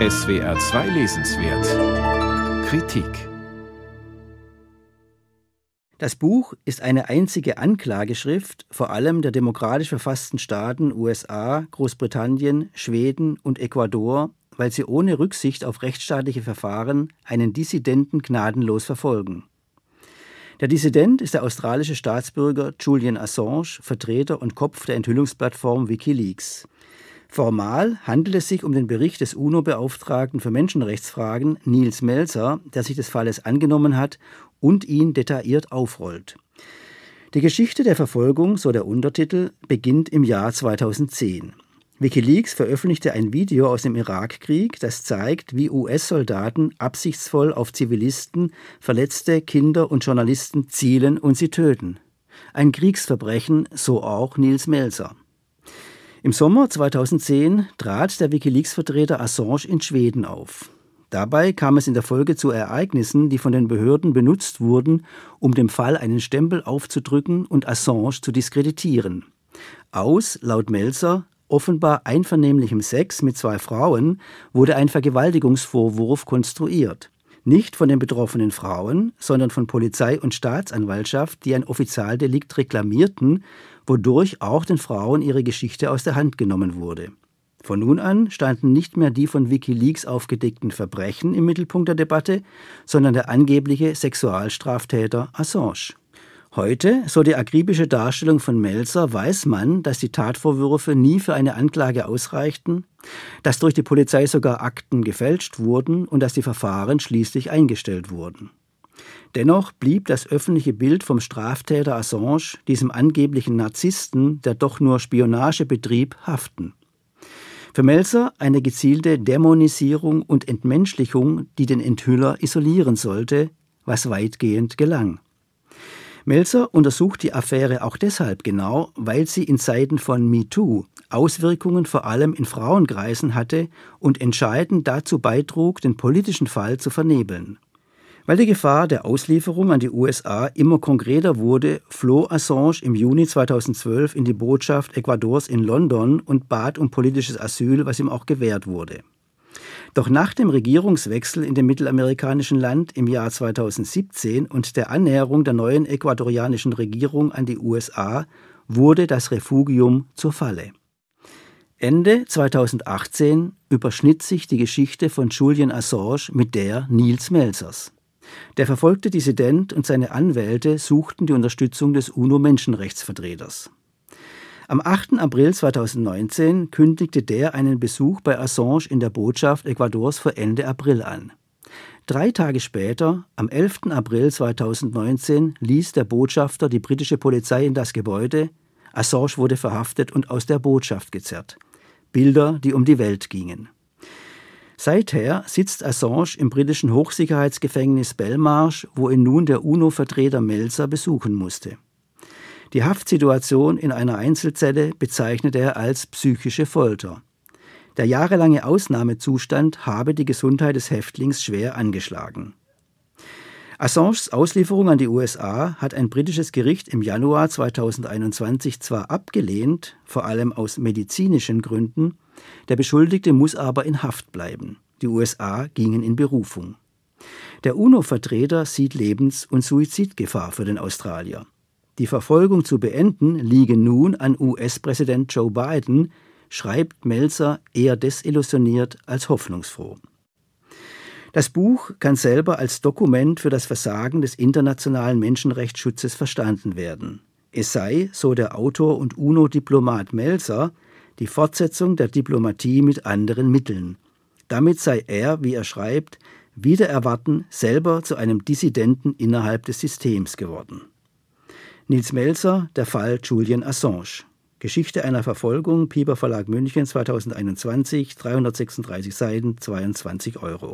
SWR 2 Lesenswert Kritik Das Buch ist eine einzige Anklageschrift vor allem der demokratisch verfassten Staaten USA, Großbritannien, Schweden und Ecuador, weil sie ohne Rücksicht auf rechtsstaatliche Verfahren einen Dissidenten gnadenlos verfolgen. Der Dissident ist der australische Staatsbürger Julian Assange, Vertreter und Kopf der Enthüllungsplattform Wikileaks. Formal handelt es sich um den Bericht des UNO-Beauftragten für Menschenrechtsfragen Niels Melzer, der sich des Falles angenommen hat und ihn detailliert aufrollt. Die Geschichte der Verfolgung, so der Untertitel, beginnt im Jahr 2010. Wikileaks veröffentlichte ein Video aus dem Irakkrieg, das zeigt, wie US-Soldaten absichtsvoll auf Zivilisten, Verletzte, Kinder und Journalisten zielen und sie töten. Ein Kriegsverbrechen, so auch Niels Melzer. Im Sommer 2010 trat der Wikileaks-Vertreter Assange in Schweden auf. Dabei kam es in der Folge zu Ereignissen, die von den Behörden benutzt wurden, um dem Fall einen Stempel aufzudrücken und Assange zu diskreditieren. Aus, laut Melzer, offenbar einvernehmlichem Sex mit zwei Frauen wurde ein Vergewaltigungsvorwurf konstruiert. Nicht von den betroffenen Frauen, sondern von Polizei und Staatsanwaltschaft, die ein Offizialdelikt reklamierten, wodurch auch den Frauen ihre Geschichte aus der Hand genommen wurde. Von nun an standen nicht mehr die von Wikileaks aufgedeckten Verbrechen im Mittelpunkt der Debatte, sondern der angebliche Sexualstraftäter Assange. Heute, so die akribische Darstellung von Melzer, weiß man, dass die Tatvorwürfe nie für eine Anklage ausreichten, dass durch die Polizei sogar Akten gefälscht wurden und dass die Verfahren schließlich eingestellt wurden. Dennoch blieb das öffentliche Bild vom Straftäter Assange, diesem angeblichen Narzissten, der doch nur Spionage betrieb, haften. Für Melzer eine gezielte Dämonisierung und Entmenschlichung, die den Enthüller isolieren sollte, was weitgehend gelang. Melzer untersucht die Affäre auch deshalb genau, weil sie in Zeiten von MeToo Auswirkungen vor allem in Frauenkreisen hatte und entscheidend dazu beitrug, den politischen Fall zu vernebeln. Weil die Gefahr der Auslieferung an die USA immer konkreter wurde, floh Assange im Juni 2012 in die Botschaft Ecuadors in London und bat um politisches Asyl, was ihm auch gewährt wurde. Doch nach dem Regierungswechsel in dem mittelamerikanischen Land im Jahr 2017 und der Annäherung der neuen ecuadorianischen Regierung an die USA wurde das Refugium zur Falle. Ende 2018 überschnitt sich die Geschichte von Julian Assange mit der Niels Melzers. Der verfolgte Dissident und seine Anwälte suchten die Unterstützung des UNO-Menschenrechtsvertreters. Am 8. April 2019 kündigte der einen Besuch bei Assange in der Botschaft Ecuadors für Ende April an. Drei Tage später, am 11. April 2019, ließ der Botschafter die britische Polizei in das Gebäude. Assange wurde verhaftet und aus der Botschaft gezerrt. Bilder, die um die Welt gingen. Seither sitzt Assange im britischen Hochsicherheitsgefängnis Belmarsh, wo ihn nun der UNO-Vertreter Melzer besuchen musste. Die Haftsituation in einer Einzelzelle bezeichnet er als psychische Folter. Der jahrelange Ausnahmezustand habe die Gesundheit des Häftlings schwer angeschlagen. Assanges Auslieferung an die USA hat ein britisches Gericht im Januar 2021 zwar abgelehnt, vor allem aus medizinischen Gründen, der Beschuldigte muss aber in Haft bleiben. Die USA gingen in Berufung. Der UNO-Vertreter sieht Lebens- und Suizidgefahr für den Australier. Die Verfolgung zu beenden liege nun an US-Präsident Joe Biden, schreibt Melzer eher desillusioniert als hoffnungsfroh. Das Buch kann selber als Dokument für das Versagen des internationalen Menschenrechtsschutzes verstanden werden. Es sei, so der Autor und UNO-Diplomat Melzer, die Fortsetzung der Diplomatie mit anderen Mitteln. Damit sei er, wie er schreibt, wieder erwarten selber zu einem Dissidenten innerhalb des Systems geworden. Nils Melzer, der Fall Julian Assange. Geschichte einer Verfolgung, Pieper Verlag München 2021, 336 Seiten, 22 Euro.